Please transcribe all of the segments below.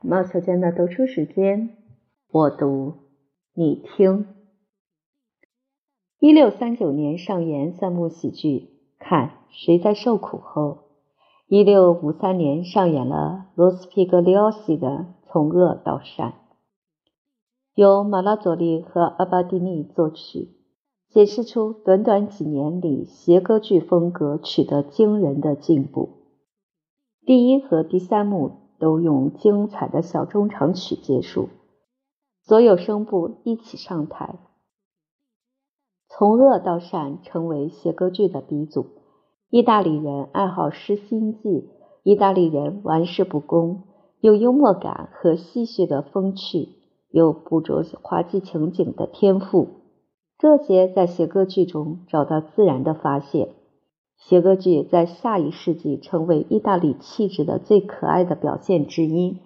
毛小娟的读书时间，我读，你听。一六三九年上演三幕喜剧，看谁在受苦后。一六五三年上演了罗斯皮格里奥西的《从恶到善》，由马拉佐利和阿巴蒂尼作曲，显示出短短几年里谐歌剧风格取得惊人的进步。第一和第三幕都用精彩的小中长曲结束，所有声部一起上台。从恶到善成为写歌剧的鼻祖。意大利人爱好诗心计，意大利人玩世不恭，有幽默感和戏谑的风趣，有捕捉滑稽情景的天赋。这些在写歌剧中找到自然的发现。写歌剧在下一世纪成为意大利气质的最可爱的表现之一。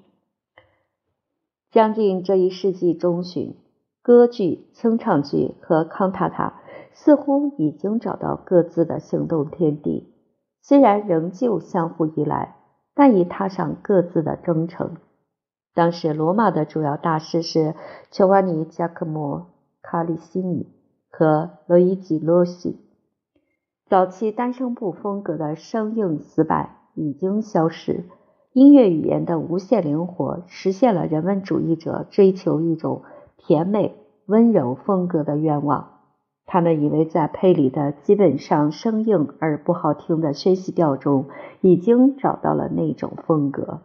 将近这一世纪中旬，歌剧、清唱剧和康塔塔似乎已经找到各自的行动天地，虽然仍旧相互依赖，但已踏上各自的征程。当时，罗马的主要大师是乔瓦尼·加克莫·卡里西尼和罗伊吉·罗西。早期单声部风格的生硬死板已经消失，音乐语言的无限灵活实现了人文主义者追求一种甜美温柔风格的愿望。他们以为在佩里的基本上生硬而不好听的宣叙调中已经找到了那种风格。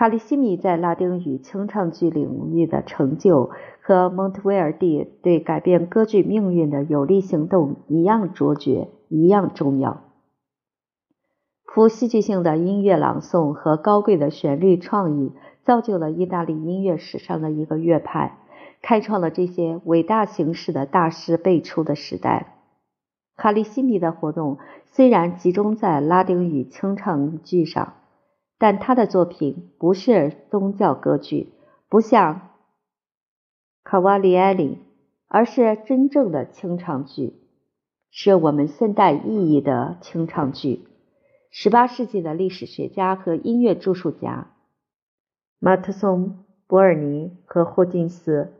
卡利西米在拉丁语清唱剧领域的成就和蒙特威尔第对改变歌剧命运的有力行动一样卓绝，一样重要。富戏剧性的音乐朗诵和高贵的旋律创意，造就了意大利音乐史上的一个乐派，开创了这些伟大形式的大师辈出的时代。卡利西米的活动虽然集中在拉丁语清唱剧上。但他的作品不是宗教歌剧，不像卡瓦利埃里，而是真正的清唱剧，是我们现代意义的清唱剧。十八世纪的历史学家和音乐著述家马特松、博尔尼和霍金斯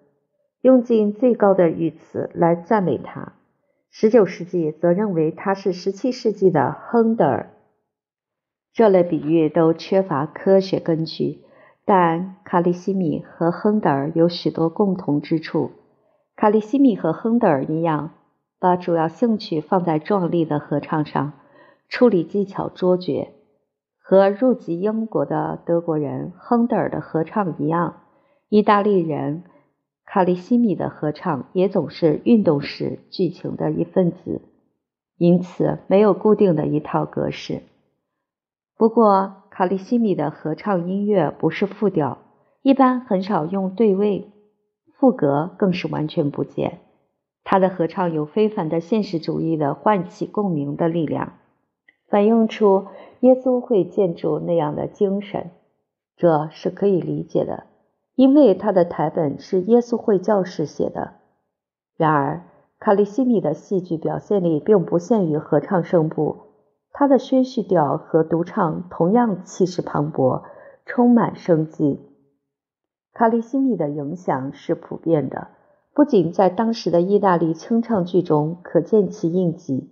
用尽最高的语词来赞美他。十九世纪则认为他是十七世纪的亨德尔。这类比喻都缺乏科学根据，但卡利西米和亨德尔有许多共同之处。卡利西米和亨德尔一样，把主要兴趣放在壮丽的合唱上，处理技巧卓绝。和入籍英国的德国人亨德尔的合唱一样，意大利人卡利西米的合唱也总是运动式剧情的一份子，因此没有固定的一套格式。不过，卡利西米的合唱音乐不是复调，一般很少用对位，副歌更是完全不见。他的合唱有非凡的现实主义的唤起共鸣的力量，反映出耶稣会建筑那样的精神，这是可以理解的，因为他的台本是耶稣会教士写的。然而，卡利西米的戏剧表现力并不限于合唱声部。他的宣叙调和独唱同样气势磅礴，充满生机。卡利西米的影响是普遍的，不仅在当时的意大利清唱剧中可见其印记，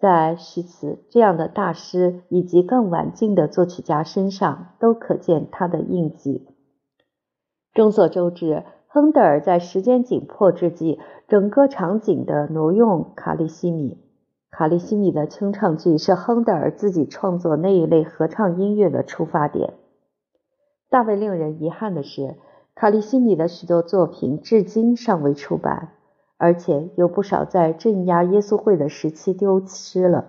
在许茨这样的大师以及更晚近的作曲家身上都可见他的印记。众所周知，亨德尔在时间紧迫之际，整个场景的挪用卡利西米。卡利西米的清唱剧是亨德尔自己创作那一类合唱音乐的出发点。大为令人遗憾的是，卡利西米的许多作品至今尚未出版，而且有不少在镇压耶稣会的时期丢失了。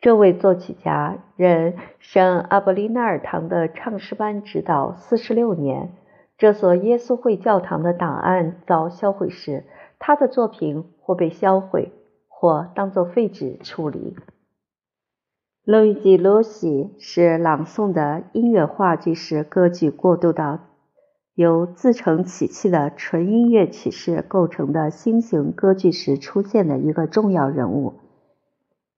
这位作曲家任圣阿伯利纳尔堂的唱诗班指导四十六年。这所耶稣会教堂的档案遭销毁时，他的作品或被销毁。或当作废纸处理。路易吉·罗西是朗诵的音乐话剧式歌剧过渡到由自成体系的纯音乐曲式构成的新型歌剧时出现的一个重要人物。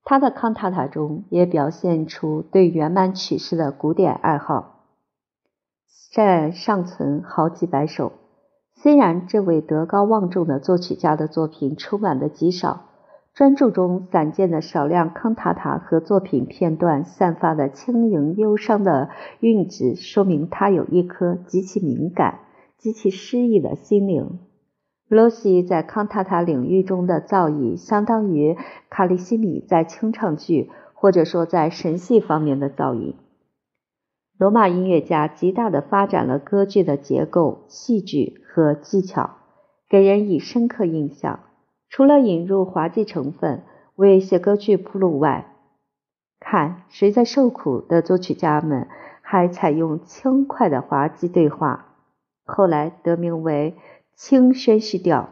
他的康塔塔中也表现出对圆满曲式的古典爱好。占尚存好几百首。虽然这位德高望重的作曲家的作品出版的极少，专著中散见的少量康塔塔和作品片段散发的轻盈忧伤的韵致，说明他有一颗极其敏感、极其诗意的心灵。罗西在康塔塔领域中的造诣，相当于卡利西米在清唱剧或者说在神戏方面的造诣。罗马音乐家极大地发展了歌剧的结构、戏剧和技巧，给人以深刻印象。除了引入滑稽成分为写歌剧铺路外，看谁在受苦的作曲家们还采用轻快的滑稽对话，后来得名为轻宣叙调。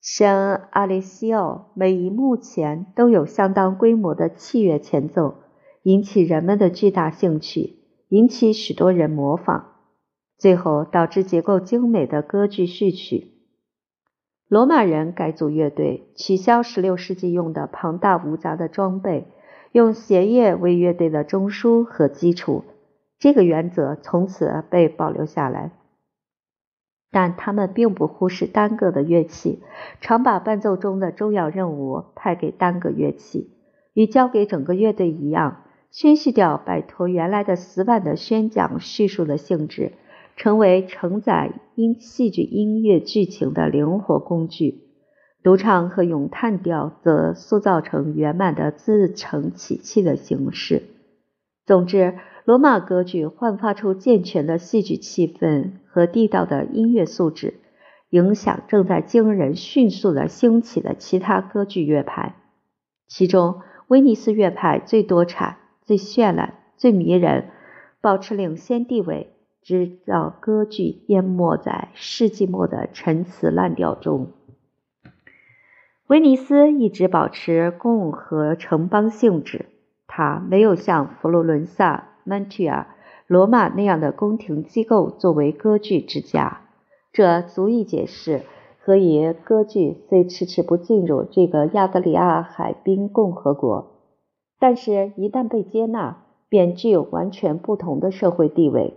圣阿列西奥每一幕前都有相当规模的器乐前奏。引起人们的巨大兴趣，引起许多人模仿，最后导致结构精美的歌剧序曲。罗马人改组乐队，取消16世纪用的庞大无杂的装备，用弦乐为乐队的中枢和基础。这个原则从此被保留下来。但他们并不忽视单个的乐器，常把伴奏中的重要任务派给单个乐器，与交给整个乐队一样。宣叙调摆脱原来的死板的宣讲叙述的性质，成为承载音戏剧音乐剧情的灵活工具。独唱和咏叹调则塑造成圆满的自成起气的形式。总之，罗马歌剧焕发出健全的戏剧气氛和地道的音乐素质，影响正在惊人迅速地兴起的其他歌剧乐派，其中威尼斯乐派最多产。最绚烂、最迷人，保持领先地位，直到歌剧淹没在世纪末的陈词滥调中。威尼斯一直保持共和城邦性质，它没有像佛罗伦萨、曼提亚、罗马那样的宫廷机构作为歌剧之家，这足以解释何以歌剧虽迟迟不进入这个亚得里亚海滨共和国。但是，一旦被接纳，便具有完全不同的社会地位。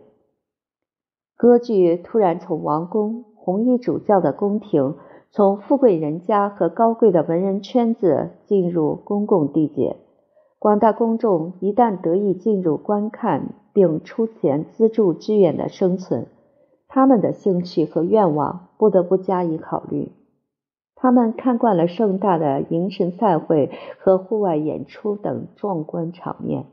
歌剧突然从王宫、红衣主教的宫廷，从富贵人家和高贵的文人圈子进入公共地界。广大公众一旦得以进入观看，并出钱资助剧院的生存，他们的兴趣和愿望不得不加以考虑。他们看惯了盛大的迎神赛会和户外演出等壮观场面，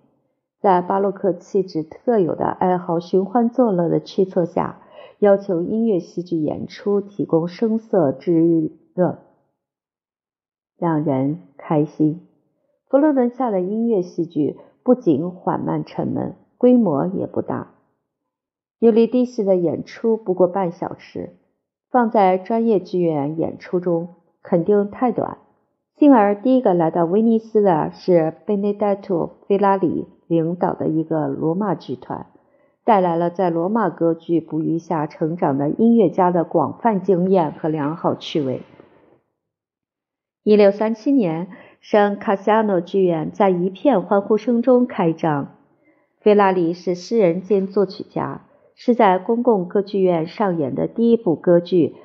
在巴洛克气质特有的爱好寻欢作乐的驱策下，要求音乐戏剧演出提供声色之乐，让人开心。佛罗伦萨的音乐戏剧不仅缓慢沉闷，规模也不大。尤利蒂斯的演出不过半小时，放在专业剧院演出中。肯定太短。幸而，第一个来到威尼斯的是贝内代托·菲拉里领导的一个罗马剧团，带来了在罗马歌剧哺育下成长的音乐家的广泛经验和良好趣味。一六三七年，圣卡西亚诺剧院在一片欢呼声中开张。菲拉里是诗人兼作曲家，是在公共歌剧院上演的第一部歌剧。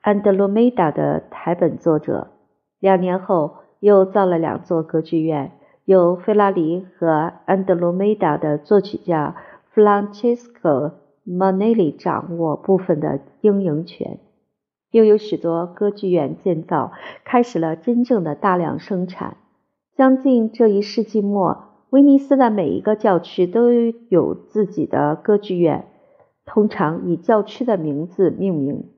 安德罗梅达的台本作者，两年后又造了两座歌剧院，由费拉里和安德罗梅达的作曲家弗朗切斯科·马内里掌握部分的经营权。又有许多歌剧院建造，开始了真正的大量生产。将近这一世纪末，威尼斯的每一个教区都有自己的歌剧院，通常以教区的名字命名。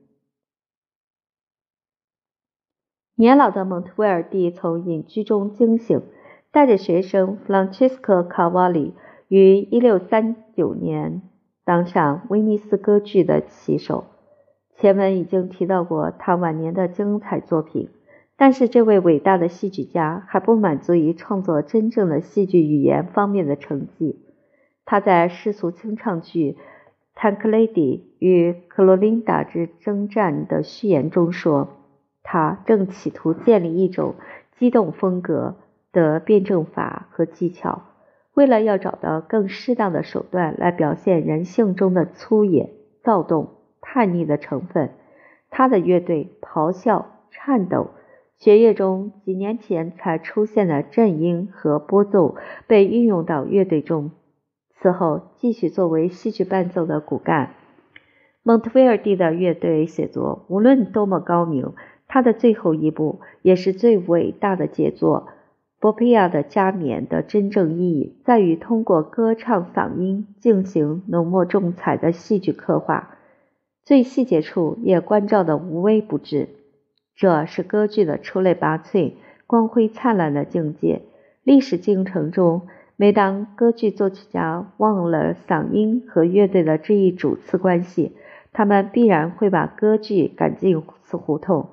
年老的蒙特威尔第从隐居中惊醒，带着学生弗朗切斯科·卡瓦里于1639年当上威尼斯歌剧的旗手。前文已经提到过他晚年的精彩作品，但是这位伟大的戏剧家还不满足于创作真正的戏剧语言方面的成绩。他在世俗清唱剧《坦克雷迪与克罗琳达之征战》的序言中说。他正企图建立一种激动风格的辩证法和技巧，为了要找到更适当的手段来表现人性中的粗野、躁动、叛逆的成分，他的乐队咆哮、颤抖。血液中几年前才出现的震音和拨奏被运用到乐队中，此后继续作为戏剧伴奏的骨干。蒙特威尔第的乐队写作无论多么高明，他的最后一部也是最伟大的杰作。波佩亚的加冕的真正意义在于通过歌唱嗓音进行浓墨重彩的戏剧刻画，最细节处也关照的无微不至。这是歌剧的出类拔萃、光辉灿烂的境界。历史进程中，每当歌剧作曲家忘了嗓音和乐队的这一主次关系，他们必然会把歌剧赶进死胡同，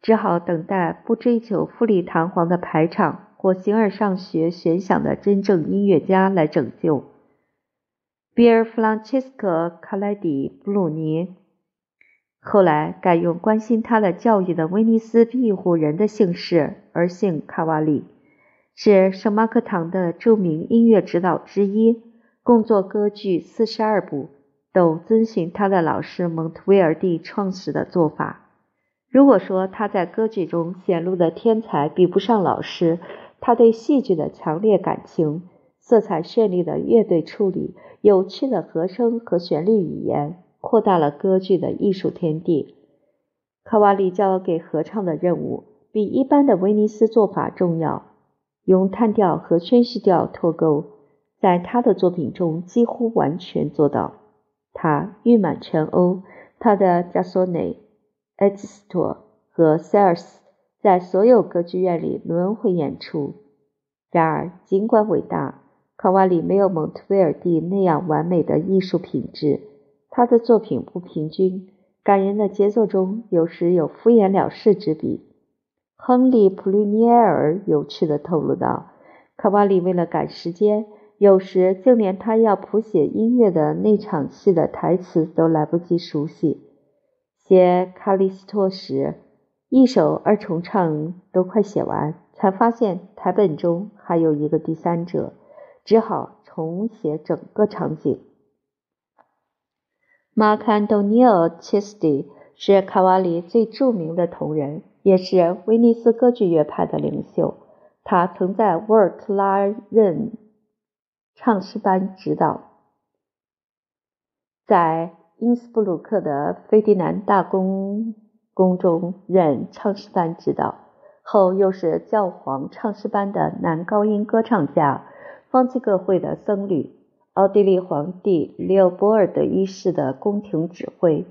只好等待不追求富丽堂皇的排场或形而上学悬想的真正音乐家来拯救。比尔·弗朗切斯科·卡莱迪·布鲁尼。后来改用关心他的教育的威尼斯庇护人的姓氏而姓卡瓦里，是圣马克堂的著名音乐指导之一，共作歌剧四十二部，都遵循他的老师蒙特威尔第创始的做法。如果说他在歌剧中显露的天才比不上老师，他对戏剧的强烈感情、色彩绚丽的乐队处理、有趣的和声和旋律语言。扩大了歌剧的艺术天地。卡瓦里交给合唱的任务比一般的威尼斯做法重要，用叹调和宣叙调脱钩，在他的作品中几乎完全做到。他誉满全欧，他的加索内、埃吉斯托和塞尔斯在所有歌剧院里轮回演出。然而，尽管伟大，卡瓦里没有蒙特威尔第那样完美的艺术品质。他的作品不平均，感人的节奏中有时有敷衍了事之笔。亨利·普吕尼埃尔有趣地透露道：“卡瓦里为了赶时间，有时就连他要谱写音乐的那场戏的台词都来不及熟悉。写《卡利斯托》时，一首二重唱都快写完，才发现台本中还有一个第三者，只好重写整个场景。”马克·安东尼奥·切斯蒂是卡瓦里最著名的同仁，也是威尼斯歌剧乐派的领袖。他曾在沃尔特拉任唱诗班指导，在因斯布鲁克的费迪南大公宫中任唱诗班指导，后又是教皇唱诗班的男高音歌唱家，方济各会的僧侣。奥地利皇帝利奥波尔德一世的宫廷指挥，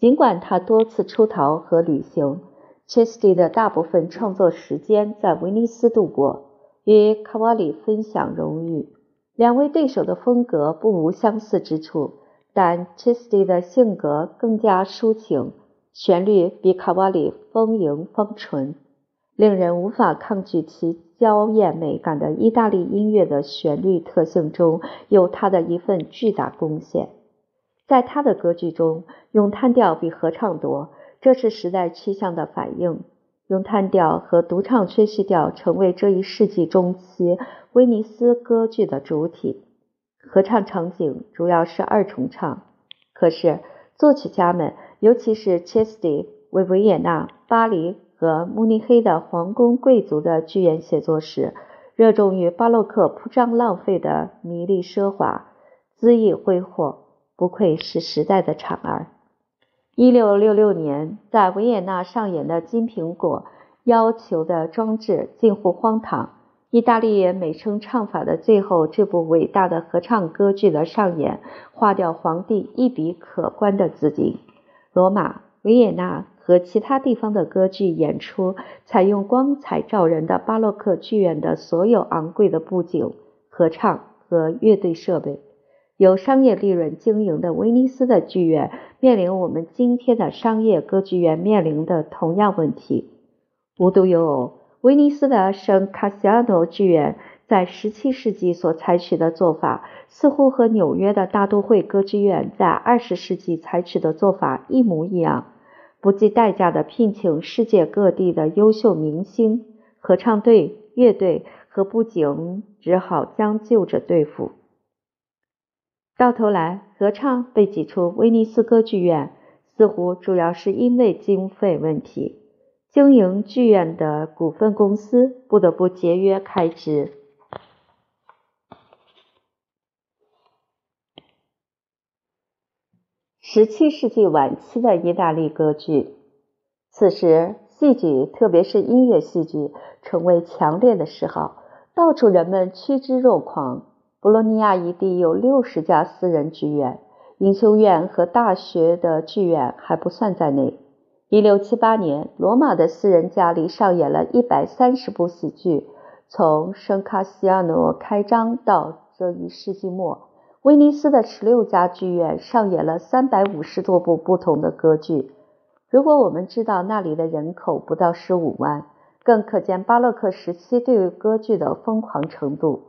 尽管他多次出逃和旅行，切斯蒂的大部分创作时间在威尼斯度过，与卡瓦里分享荣誉。两位对手的风格不无相似之处，但切斯蒂的性格更加抒情，旋律比卡瓦里丰盈丰纯，令人无法抗拒其。娇艳美感的意大利音乐的旋律特性中有他的一份巨大贡献。在他的歌剧中，咏叹调比合唱多，这是时代趋向的反应。咏叹调和独唱宣叙调成为这一世纪中期威尼斯歌剧的主体。合唱场景主要是二重唱。可是作曲家们，尤其是切斯蒂为维也纳、巴黎。和慕尼黑的皇宫贵族的剧院写作时，热衷于巴洛克铺张浪费的迷丽奢华、恣意挥霍，不愧是时代的产儿。一六六六年在维也纳上演的《金苹果》要求的装置近乎荒唐。意大利人美声唱法的最后，这部伟大的合唱歌剧的上演，花掉皇帝一笔可观的资金。罗马、维也纳。和其他地方的歌剧演出采用光彩照人的巴洛克剧院的所有昂贵的布景、合唱和乐队设备。由商业利润经营的威尼斯的剧院面临我们今天的商业歌剧院面临的同样问题。无独有偶，威尼斯的圣卡西亚诺剧院在十七世纪所采取的做法，似乎和纽约的大都会歌剧院在二十世纪采取的做法一模一样。不计代价地聘请世界各地的优秀明星、合唱队、乐队和布景只好将就着对付。到头来，合唱被挤出威尼斯歌剧院，似乎主要是因为经费问题。经营剧院的股份公司不得不节约开支。十七世纪晚期的意大利歌剧，此时戏剧，特别是音乐戏剧，成为强烈的嗜好，到处人们趋之若狂。博洛尼亚一地有六十家私人剧院，英雄院和大学的剧院还不算在内。一六七八年，罗马的私人家里上演了一百三十部喜剧。从圣卡西亚诺开张到这一世纪末，威尼斯的十六家剧院上演了三百五十多部不同的歌剧。如果我们知道那里的人口不到十五万，更可见巴洛克时期对于歌剧的疯狂程度。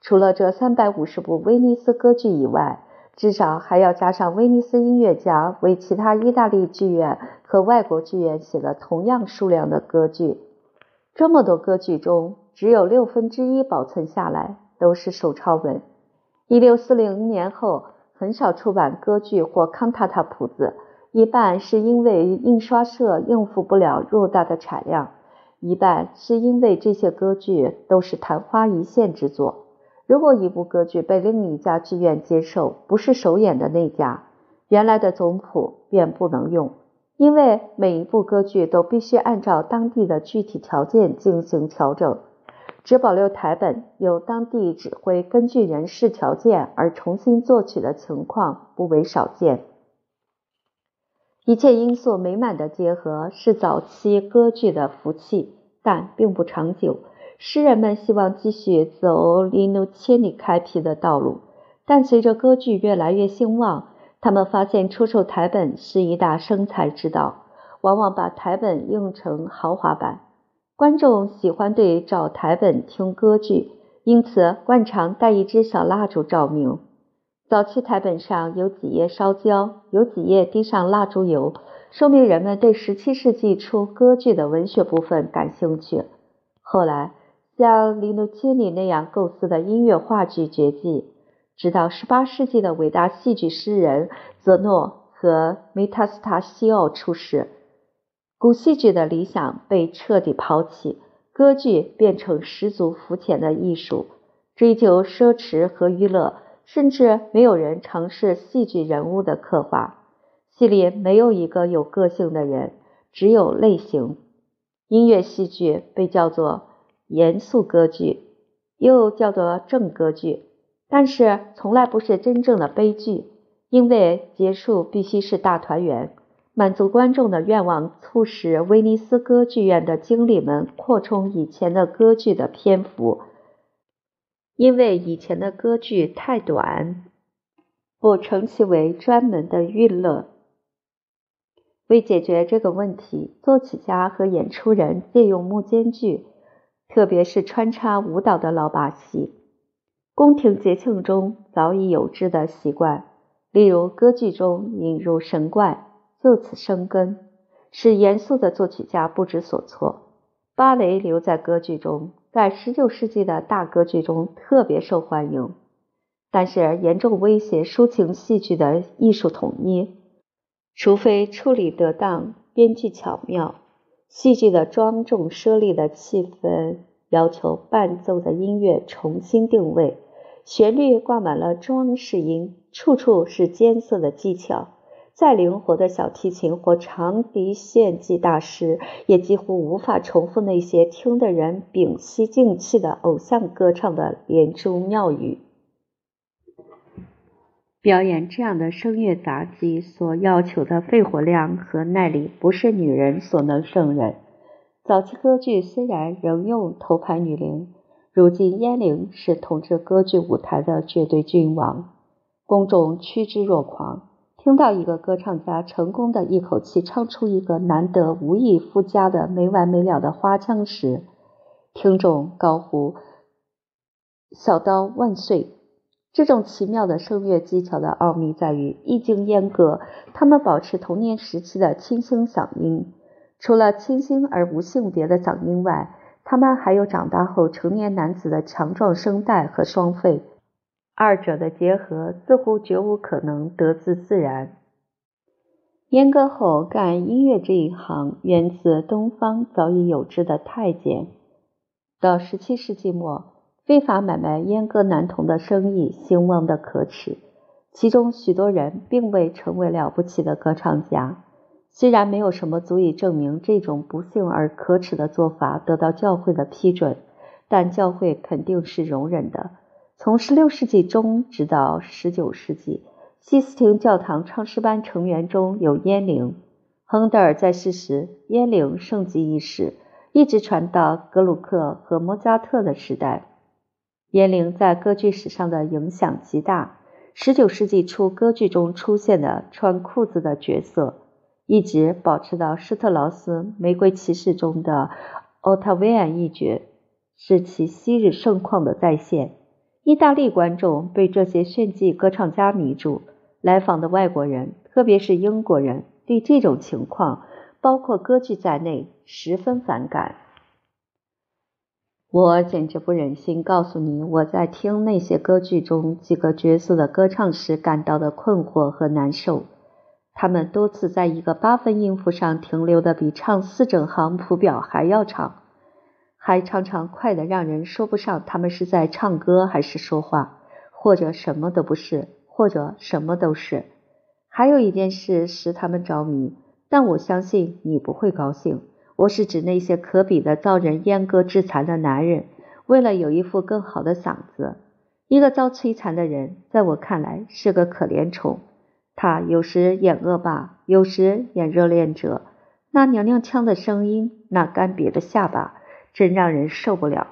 除了这三百五十部威尼斯歌剧以外，至少还要加上威尼斯音乐家为其他意大利剧院和外国剧院写了同样数量的歌剧。这么多歌剧中，只有六分之一保存下来，都是手抄本。一六四零年后，很少出版歌剧或康塔塔谱子，一半是因为印刷社应付不了偌大的产量，一半是因为这些歌剧都是昙花一现之作。如果一部歌剧被另一家剧院接受，不是首演的那家，原来的总谱便不能用，因为每一部歌剧都必须按照当地的具体条件进行调整。只保留台本，由当地指挥根据人事条件而重新作曲的情况不为少见。一切因素美满的结合是早期歌剧的福气，但并不长久。诗人们希望继续走里努切尼开辟的道路，但随着歌剧越来越兴旺，他们发现出售台本是一大生财之道，往往把台本印成豪华版。观众喜欢对照台本听歌剧，因此惯常带一支小蜡烛照明。早期台本上有几页烧焦，有几页滴上蜡烛油，说明人们对17世纪初歌剧的文学部分感兴趣。后来。像里努切尼那样构思的音乐话剧绝技，直到18世纪的伟大戏剧诗人泽诺和梅塔斯塔西奥出世，古戏剧的理想被彻底抛弃，歌剧变成十足肤浅的艺术，追求奢侈和娱乐，甚至没有人尝试戏剧人物的刻画。戏里没有一个有个性的人，只有类型。音乐戏剧被叫做。严肃歌剧又叫做正歌剧，但是从来不是真正的悲剧，因为结束必须是大团圆，满足观众的愿望，促使威尼斯歌剧院的经理们扩充以前的歌剧的篇幅，因为以前的歌剧太短，不称其为专门的娱乐。为解决这个问题，作曲家和演出人借用幕间剧。特别是穿插舞蹈的老把戏，宫廷节庆中早已有之的习惯。例如歌剧中引入神怪，就此生根，使严肃的作曲家不知所措。芭蕾留在歌剧中，在19世纪的大歌剧中特别受欢迎，但是严重威胁抒情戏剧的艺术统一，除非处理得当，编剧巧妙。戏剧的庄重奢丽的气氛要求伴奏的音乐重新定位，旋律挂满了装饰音，处处是艰涩的技巧。再灵活的小提琴或长笛献技大师，也几乎无法重复那些听的人屏息静气的偶像歌唱的连珠妙语。表演这样的声乐杂技所要求的肺活量和耐力，不是女人所能胜任。早期歌剧虽然仍用头牌女伶，如今燕翎是统治歌剧舞台的绝对君王，公众趋之若狂。听到一个歌唱家成功的一口气唱出一个难得无以复加的没完没了的花腔时，听众高呼“小刀万岁”。这种奇妙的声乐技巧的奥秘在于，一经阉割，他们保持童年时期的清新嗓音。除了清新而无性别的嗓音外，他们还有长大后成年男子的强壮声带和双肺，二者的结合似乎绝无可能得自自然。阉割后干音乐这一行，源自东方早已有之的太监。到十七世纪末，非法买卖阉割男童的生意兴旺的可耻，其中许多人并未成为了不起的歌唱家。虽然没有什么足以证明这种不幸而可耻的做法得到教会的批准，但教会肯定是容忍的。从十六世纪中直到十九世纪。西斯廷教堂唱诗班成员中有阉灵。亨德尔在世时，阉灵盛极一时，一直传到格鲁克和莫扎特的时代。阉灵在歌剧史上的影响极大。十九世纪初，歌剧中出现的穿裤子的角色，一直保持到施特劳斯《玫瑰骑士》中的奥塔维安一角，是其昔日盛况的再现。意大利观众被这些炫技歌唱家迷住。来访的外国人，特别是英国人，对这种情况，包括歌剧在内，十分反感。我简直不忍心告诉你，我在听那些歌剧中几个角色的歌唱时感到的困惑和难受。他们多次在一个八分音符上停留的比唱四整行谱表还要长，还常常快得让人说不上他们是在唱歌还是说话，或者什么都不是。或者什么都是。还有一件事使他们着迷，但我相信你不会高兴。我是指那些可比的遭人阉割致残的男人，为了有一副更好的嗓子。一个遭摧残的人，在我看来是个可怜虫。他有时演恶霸，有时演热恋者。那娘娘腔的声音，那干瘪的下巴，真让人受不了。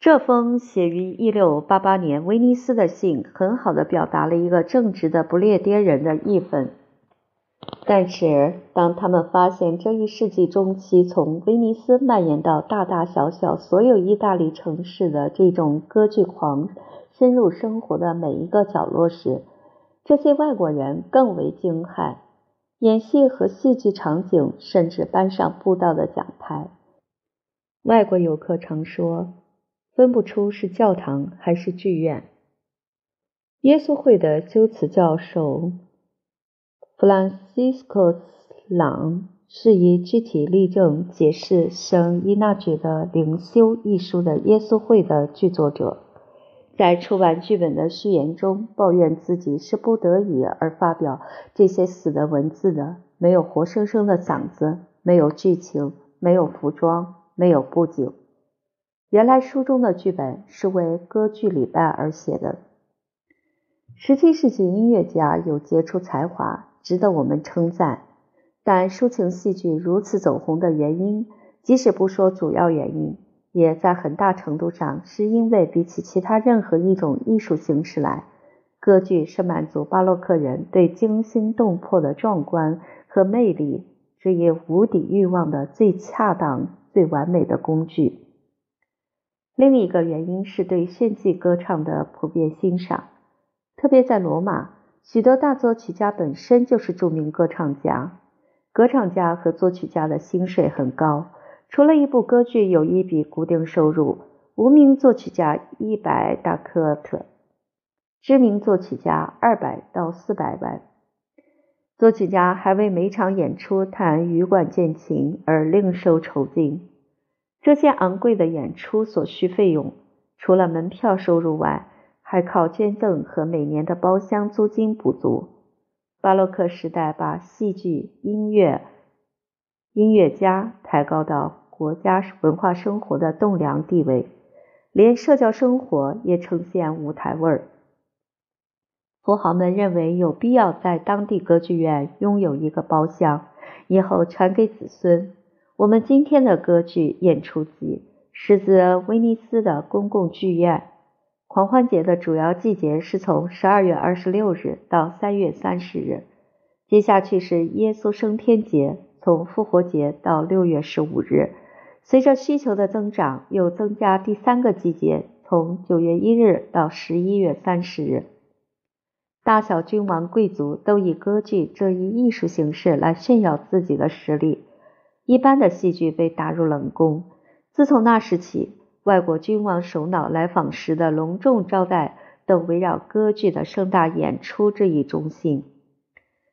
这封写于一六八八年威尼斯的信，很好的表达了一个正直的不列颠人的义愤。但是，当他们发现这一世纪中期从威尼斯蔓延到大大小小所有意大利城市的这种歌剧狂深入生活的每一个角落时，这些外国人更为惊骇。演戏和戏剧场景甚至搬上布道的讲台。外国游客常说。分不出是教堂还是剧院。耶稣会的修辞教授弗朗西斯科斯·朗是以具体例证解释圣伊纳爵的《灵修》一书的耶稣会的剧作者，在出版剧本的序言中抱怨自己是不得已而发表这些死的文字的，没有活生生的嗓子，没有剧情，没有服装，没有布景。原来书中的剧本是为歌剧礼拜而写的。十七世纪音乐家有杰出才华，值得我们称赞。但抒情戏剧如此走红的原因，即使不说主要原因，也在很大程度上是因为比起其他任何一种艺术形式来，歌剧是满足巴洛克人对惊心动魄的壮观和魅力这一无底欲望的最恰当、最完美的工具。另一个原因是对炫技歌唱的普遍欣赏，特别在罗马，许多大作曲家本身就是著名歌唱家。歌唱家和作曲家的薪水很高，除了一部歌剧有一笔固定收入，无名作曲家一百大克特，知名作曲家二百到四百万。作曲家还为每场演出弹羽管键琴而另收酬金。这些昂贵的演出所需费用，除了门票收入外，还靠捐赠和每年的包厢租金补足。巴洛克时代把戏剧、音乐、音乐家抬高到国家文化生活的栋梁地位，连社交生活也呈现舞台味儿。富豪们认为有必要在当地歌剧院拥有一个包厢，以后传给子孙。我们今天的歌剧演出集是自威尼斯的公共剧院。狂欢节的主要季节是从十二月二十六日到三月三十日，接下去是耶稣升天节，从复活节到六月十五日。随着需求的增长，又增加第三个季节，从九月一日到十一月三十日。大小君王贵族都以歌剧这一艺术形式来炫耀自己的实力。一般的戏剧被打入冷宫。自从那时起，外国君王首脑来访时的隆重招待，都围绕歌剧的盛大演出这一中心。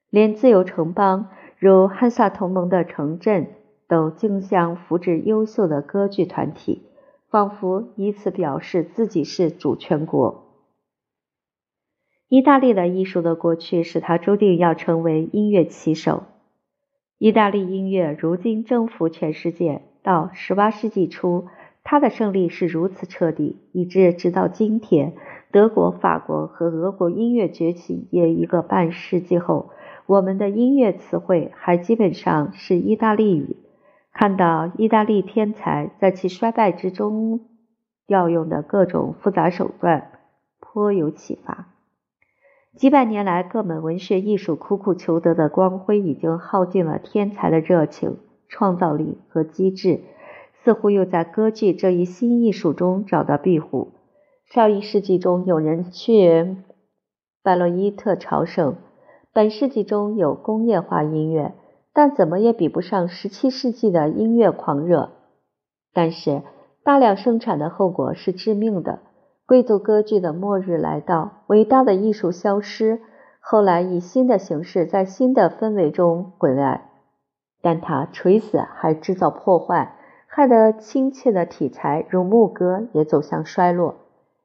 连自由城邦如汉萨同盟的城镇，都竞相扶植优秀的歌剧团体，仿佛以此表示自己是主权国。意大利的艺术的过去使他注定要成为音乐旗手。意大利音乐如今征服全世界。到十八世纪初，他的胜利是如此彻底，以致直到今天，德国、法国和俄国音乐崛起也一个半世纪后，我们的音乐词汇还基本上是意大利语。看到意大利天才在其衰败之中调用的各种复杂手段，颇有启发。几百年来，各门文学艺术苦苦求得的光辉已经耗尽了天才的热情、创造力和机智，似乎又在歌剧这一新艺术中找到庇护。上一世纪中有人去拜洛伊特朝圣，本世纪中有工业化音乐，但怎么也比不上十七世纪的音乐狂热。但是大量生产的后果是致命的。贵族歌剧的末日来到，伟大的艺术消失，后来以新的形式在新的氛围中回来，但它垂死还制造破坏，害得亲切的题材如牧歌也走向衰落，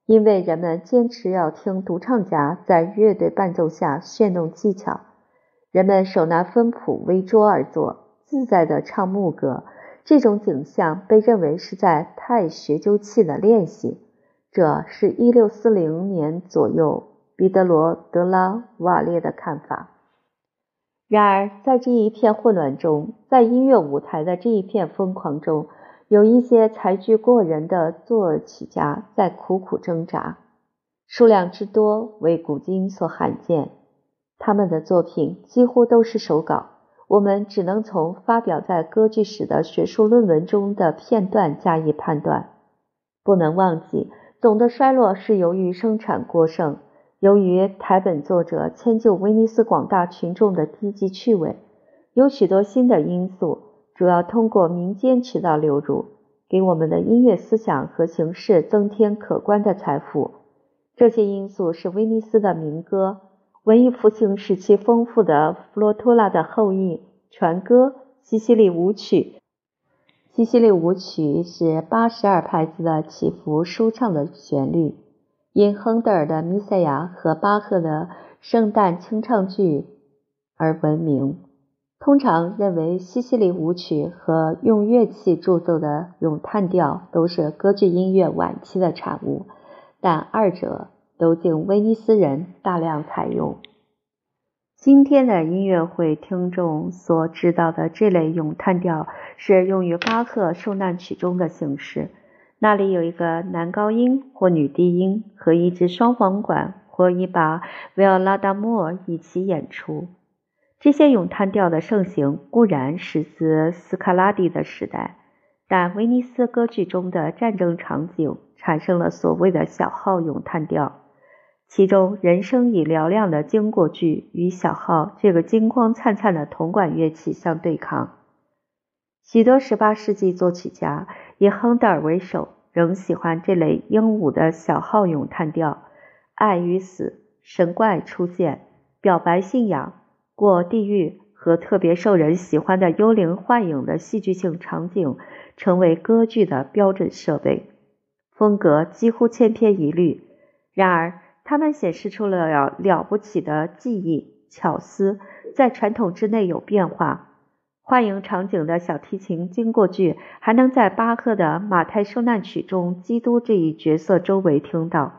因为人们坚持要听独唱家在乐队伴奏下炫动技巧，人们手拿分谱围桌而坐，自在地唱牧歌，这种景象被认为是在太学究气的练习。这是一六四零年左右彼得罗·德拉瓦列的看法。然而，在这一片混乱中，在音乐舞台的这一片疯狂中，有一些才具过人的作曲家在苦苦挣扎，数量之多为古今所罕见。他们的作品几乎都是手稿，我们只能从发表在歌剧史的学术论文中的片段加以判断。不能忘记。总的衰落是由于生产过剩，由于台本作者迁就威尼斯广大群众的低级趣味，有许多新的因素，主要通过民间渠道流入，给我们的音乐思想和形式增添可观的财富。这些因素是威尼斯的民歌、文艺复兴时期丰富的弗洛托拉的后裔、船歌、西西里舞曲。西西里舞曲是八十二拍子的起伏舒畅的旋律，因亨德尔的《弥赛亚》和巴赫的圣诞清唱剧而闻名。通常认为西西里舞曲和用乐器铸奏的咏叹调都是歌剧音乐晚期的产物，但二者都经威尼斯人大量采用。今天的音乐会听众所知道的这类咏叹调是用于巴赫受难曲中的形式，那里有一个男高音或女低音和一支双簧管或一把维奥拉达莫一起演出。这些咏叹调的盛行固然始自斯卡拉蒂的时代，但威尼斯歌剧中的战争场景产生了所谓的小号咏叹调。其中，人声以嘹亮的经过句与小号这个金光灿灿的铜管乐器相对抗。许多18世纪作曲家以亨德尔为首，仍喜欢这类英武的小号咏叹调。爱与死、神怪出现、表白信仰、过地狱和特别受人喜欢的幽灵幻影的戏剧性场景，成为歌剧的标准设备，风格几乎千篇一律。然而，他们显示出了了了不起的技艺巧思，在传统之内有变化。幻影场景的小提琴经过句，还能在巴赫的《马太受难曲》中基督这一角色周围听到。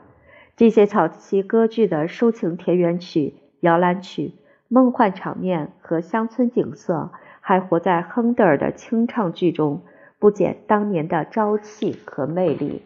这些早期歌剧的抒情田园曲、摇篮曲、梦幻场面和乡村景色，还活在亨德尔的清唱剧中，不减当年的朝气和魅力。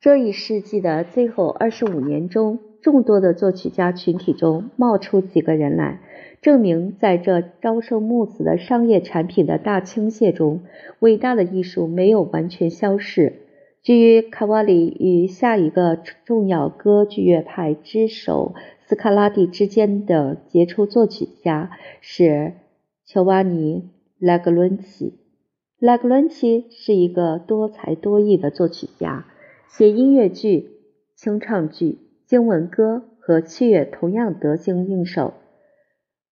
这一世纪的最后二十五年中，众多的作曲家群体中冒出几个人来，证明在这朝生暮死的商业产品的大倾泻中，伟大的艺术没有完全消逝。至于卡瓦里与下一个重要歌剧乐派之首斯卡拉蒂之间的杰出作曲家是乔瓦尼·拉格伦齐。拉格伦齐是一个多才多艺的作曲家，写音乐剧、清唱剧、经文歌和器乐同样得心应手。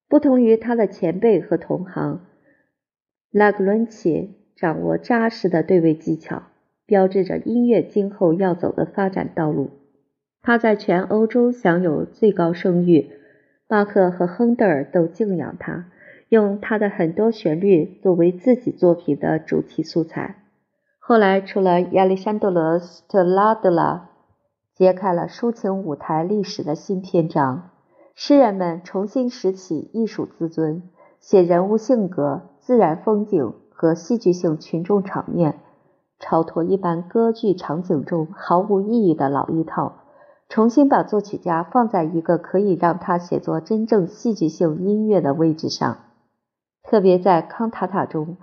不同于他的前辈和同行，拉格伦齐掌握扎实的对位技巧，标志着音乐今后要走的发展道路。他在全欧洲享有最高声誉，巴赫和亨德尔都敬仰他。用他的很多旋律作为自己作品的主题素材。后来，除了亚历山德罗·斯特拉德拉，揭开了抒情舞台历史的新篇章。诗人们重新拾起艺术自尊，写人物性格、自然风景和戏剧性群众场面，超脱一般歌剧场景中毫无意义的老一套，重新把作曲家放在一个可以让他写作真正戏剧性音乐的位置上。特别在康塔塔中，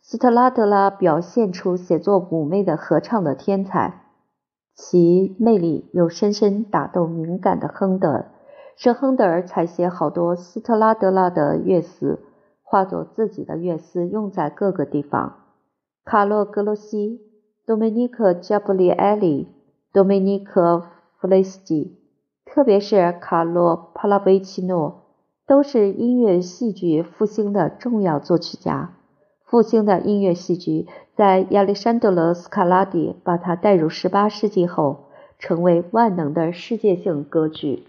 斯特拉德拉表现出写作妩媚的合唱的天才，其魅力又深深打动敏感的亨德尔，使亨德尔采写好多斯特拉德拉的乐思，化作自己的乐思用在各个地方。卡洛格罗西、多梅尼克加布里埃里、多梅尼克弗雷斯基，特别是卡洛帕拉维奇诺。都是音乐戏剧复兴的重要作曲家。复兴的音乐戏剧在亚历山德罗·斯卡拉蒂把它带入18世纪后，成为万能的世界性歌剧。